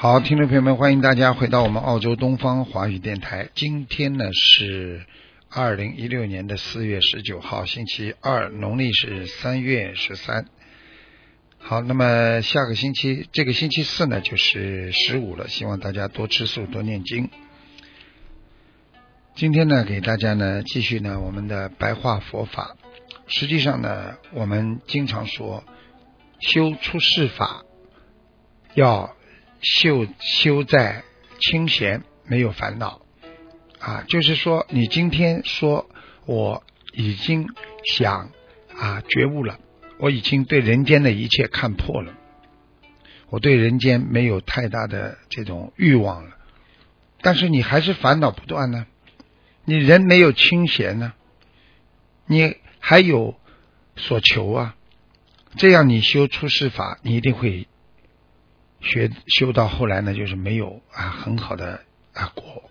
好，听众朋友们，欢迎大家回到我们澳洲东方华语电台。今天呢是二零一六年的四月十九号，星期二，农历是三月十三。好，那么下个星期，这个星期四呢就是十五了，希望大家多吃素，多念经。今天呢，给大家呢继续呢我们的白话佛法。实际上呢，我们经常说修出世法要修修在清闲，没有烦恼啊。就是说，你今天说我已经想啊觉悟了，我已经对人间的一切看破了，我对人间没有太大的这种欲望了，但是你还是烦恼不断呢。你人没有清闲呢，你还有所求啊，这样你修出世法，你一定会学修到后来呢，就是没有啊很好的啊果，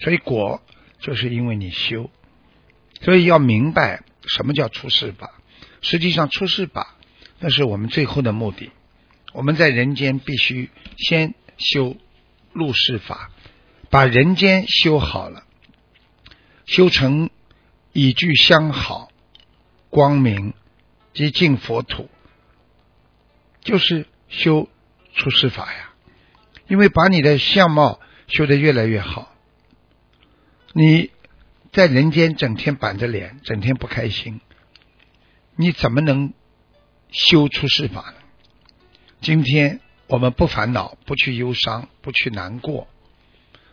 所以果就是因为你修，所以要明白什么叫出世法。实际上出世法那是我们最后的目的，我们在人间必须先修入世法，把人间修好了。修成以具相好、光明及净佛土，就是修出世法呀。因为把你的相貌修得越来越好，你在人间整天板着脸，整天不开心，你怎么能修出世法呢？今天我们不烦恼，不去忧伤，不去难过，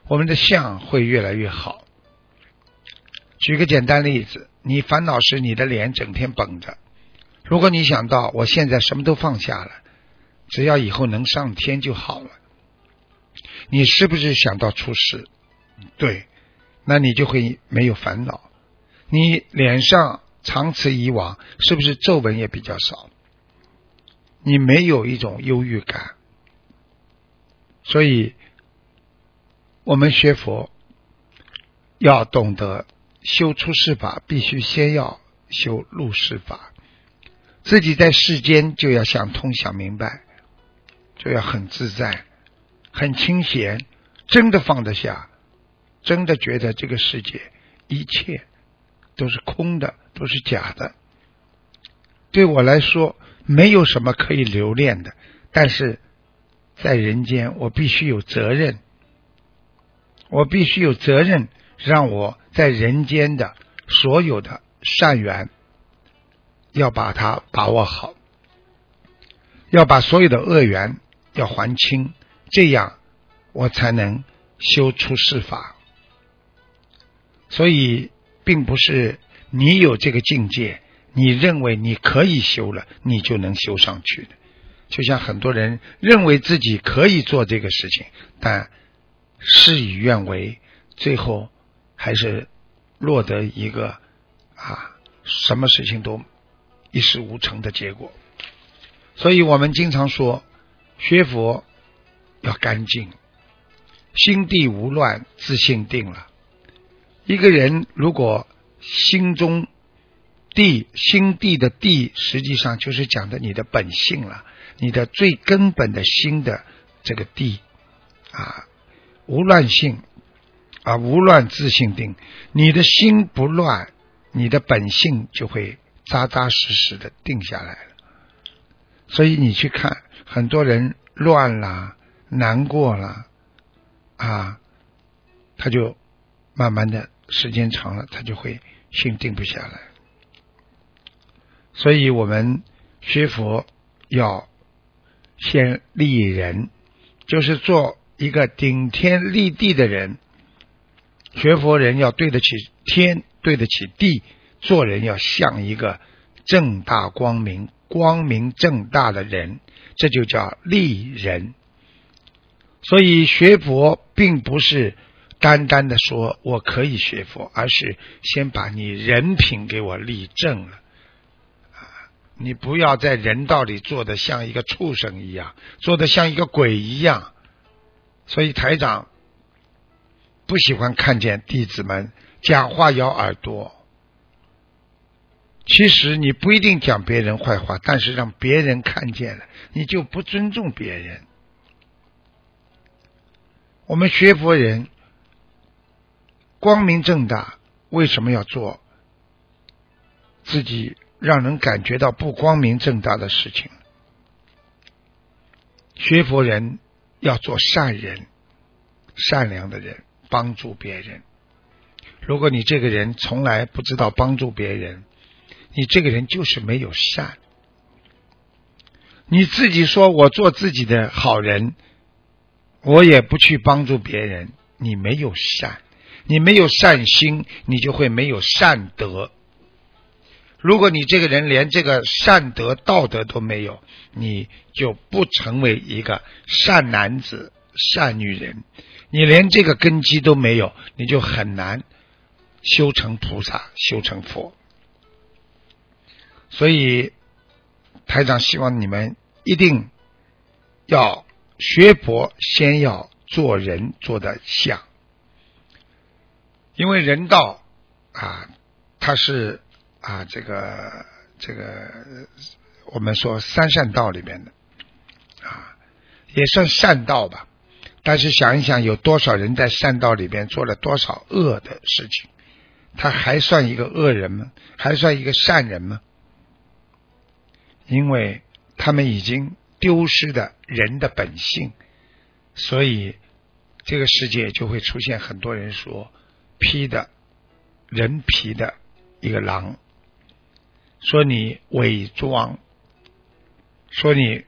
我们的相会越来越好。举个简单例子，你烦恼时你的脸整天绷着。如果你想到我现在什么都放下了，只要以后能上天就好了，你是不是想到出世？对，那你就会没有烦恼。你脸上长此以往，是不是皱纹也比较少？你没有一种忧郁感。所以，我们学佛要懂得。修出世法，必须先要修入世法。自己在世间就要想通、想明白，就要很自在、很清闲，真的放得下，真的觉得这个世界一切都是空的，都是假的。对我来说，没有什么可以留恋的。但是在人间，我必须有责任，我必须有责任。让我在人间的所有的善缘，要把它把握好，要把所有的恶缘要还清，这样我才能修出世法。所以，并不是你有这个境界，你认为你可以修了，你就能修上去的。就像很多人认为自己可以做这个事情，但事与愿违，最后。还是落得一个啊，什么事情都一事无成的结果。所以我们经常说，学佛要干净，心地无乱，自信定了。一个人如果心中地心地的地，实际上就是讲的你的本性了，你的最根本的心的这个地啊，无乱性。啊，无乱自性定，你的心不乱，你的本性就会扎扎实实的定下来了。所以你去看，很多人乱了、难过了，啊，他就慢慢的时间长了，他就会心定不下来。所以我们学佛要先立人，就是做一个顶天立地的人。学佛人要对得起天，对得起地，做人要像一个正大光明、光明正大的人。这就叫利人。所以学佛并不是单单的说我可以学佛，而是先把你人品给我立正了。啊，你不要在人道里做的像一个畜生一样，做的像一个鬼一样。所以台长不喜欢看见弟子们讲话咬耳朵。其实你不一定讲别人坏话，但是让别人看见了，你就不尊重别人。我们学佛人光明正大，为什么要做自己让人感觉到不光明正大的事情？学佛人要做善人，善良的人，帮助别人。如果你这个人从来不知道帮助别人，你这个人就是没有善，你自己说我做自己的好人，我也不去帮助别人，你没有善，你没有善心，你就会没有善德。如果你这个人连这个善德道德都没有，你就不成为一个善男子、善女人。你连这个根基都没有，你就很难修成菩萨、修成佛。所以，台长希望你们一定要学佛，先要做人做的像，因为人道啊，它是啊，这个这个我们说三善道里面的啊，也算善道吧。但是想一想，有多少人在善道里边做了多少恶的事情，他还算一个恶人吗？还算一个善人吗？因为他们已经丢失的人的本性，所以这个世界就会出现很多人说披的人皮的一个狼，说你伪装，说你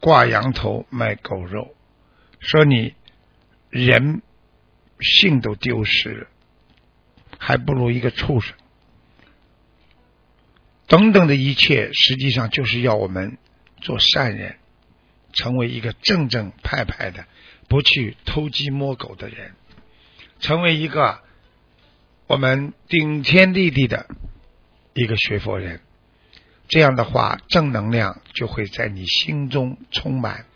挂羊头卖狗肉，说你人性都丢失了，还不如一个畜生。等等的一切，实际上就是要我们做善人，成为一个正正派派的、不去偷鸡摸狗的人，成为一个我们顶天立地的一个学佛人。这样的话，正能量就会在你心中充满。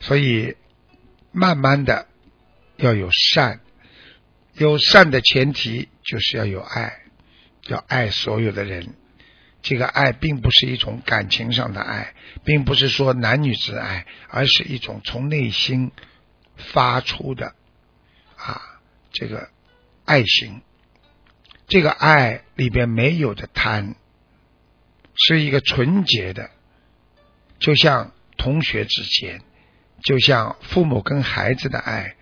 所以，慢慢的要有善，有善的前提就是要有爱。要爱所有的人，这个爱并不是一种感情上的爱，并不是说男女之爱，而是一种从内心发出的啊，这个爱心。这个爱里边没有的贪，是一个纯洁的，就像同学之间，就像父母跟孩子的爱，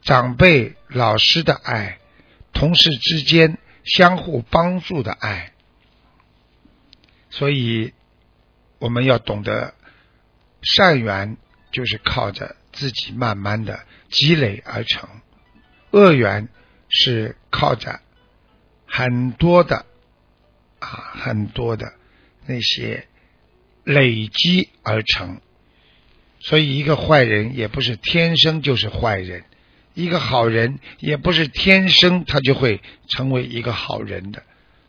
长辈老师的爱，同事之间。相互帮助的爱，所以我们要懂得善缘就是靠着自己慢慢的积累而成，恶缘是靠着很多的啊很多的那些累积而成。所以一个坏人也不是天生就是坏人。一个好人也不是天生他就会成为一个好人的，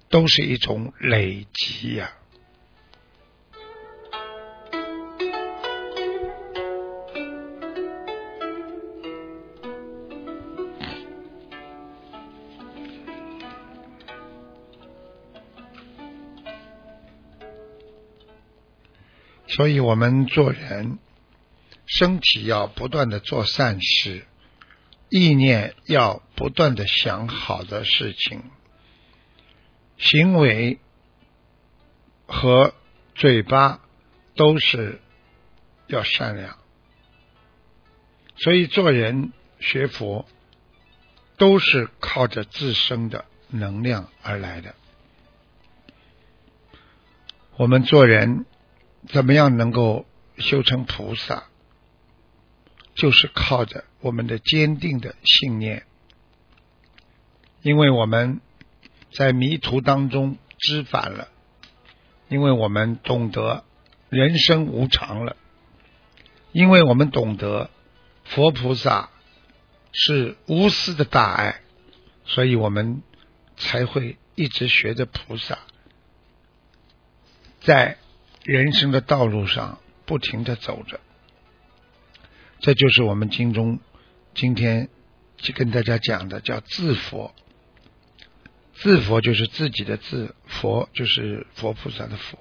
都是一种累积呀。所以我们做人，身体要不断的做善事。意念要不断的想好的事情，行为和嘴巴都是要善良，所以做人学佛都是靠着自身的能量而来的。我们做人怎么样能够修成菩萨？就是靠着我们的坚定的信念，因为我们在迷途当中知返了，因为我们懂得人生无常了，因为我们懂得佛菩萨是无私的大爱，所以我们才会一直学着菩萨，在人生的道路上不停的走着。这就是我们经中今天去跟大家讲的，叫自佛。自佛就是自己的自，佛就是佛菩萨的佛。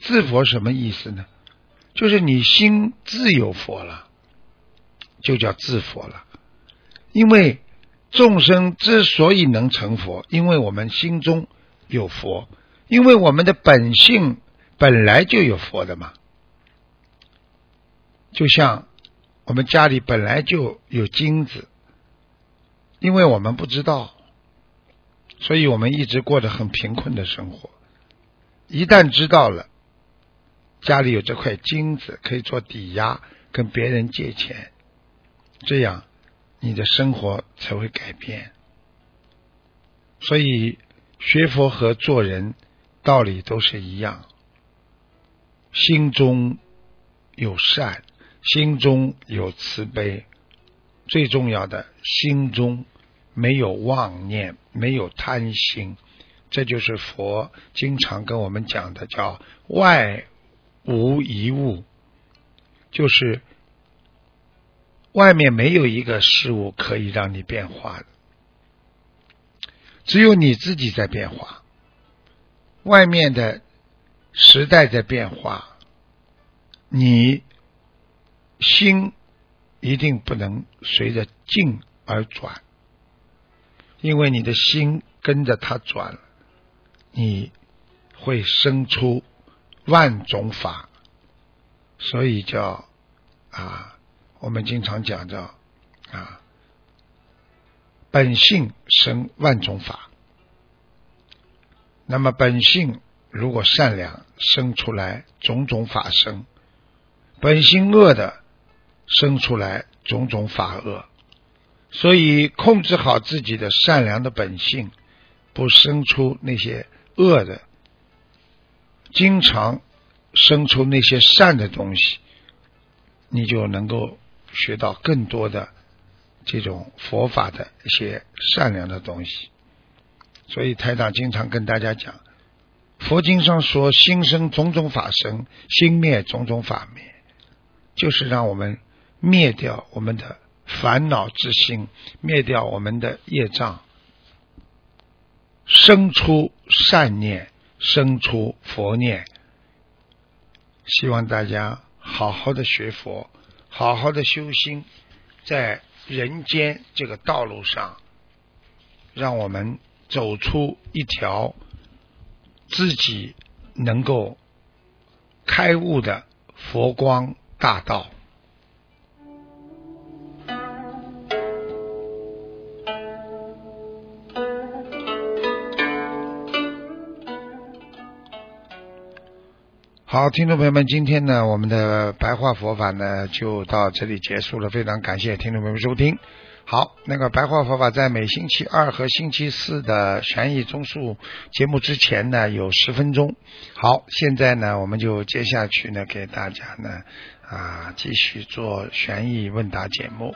自佛什么意思呢？就是你心自有佛了，就叫自佛了。因为众生之所以能成佛，因为我们心中有佛，因为我们的本性本来就有佛的嘛。就像我们家里本来就有金子，因为我们不知道。所以我们一直过着很贫困的生活。一旦知道了家里有这块金子可以做抵押，跟别人借钱，这样你的生活才会改变。所以学佛和做人道理都是一样，心中有善，心中有慈悲，最重要的心中。没有妄念，没有贪心，这就是佛经常跟我们讲的，叫外无一物，就是外面没有一个事物可以让你变化的，只有你自己在变化。外面的时代在变化，你心一定不能随着境而转。因为你的心跟着它转，你会生出万种法，所以叫啊，我们经常讲叫啊，本性生万种法。那么本性如果善良，生出来种种法生；本性恶的，生出来种种法恶。所以，控制好自己的善良的本性，不生出那些恶的，经常生出那些善的东西，你就能够学到更多的这种佛法的一些善良的东西。所以，台长经常跟大家讲，佛经上说：“心生种种法生，心灭种种法灭”，就是让我们灭掉我们的。烦恼之心灭掉我们的业障，生出善念，生出佛念。希望大家好好的学佛，好好的修心，在人间这个道路上，让我们走出一条自己能够开悟的佛光大道。好，听众朋友们，今天呢，我们的白话佛法呢就到这里结束了。非常感谢听众朋友们收听。好，那个白话佛法在每星期二和星期四的悬疑综述节目之前呢有十分钟。好，现在呢我们就接下去呢给大家呢啊继续做悬疑问答节目。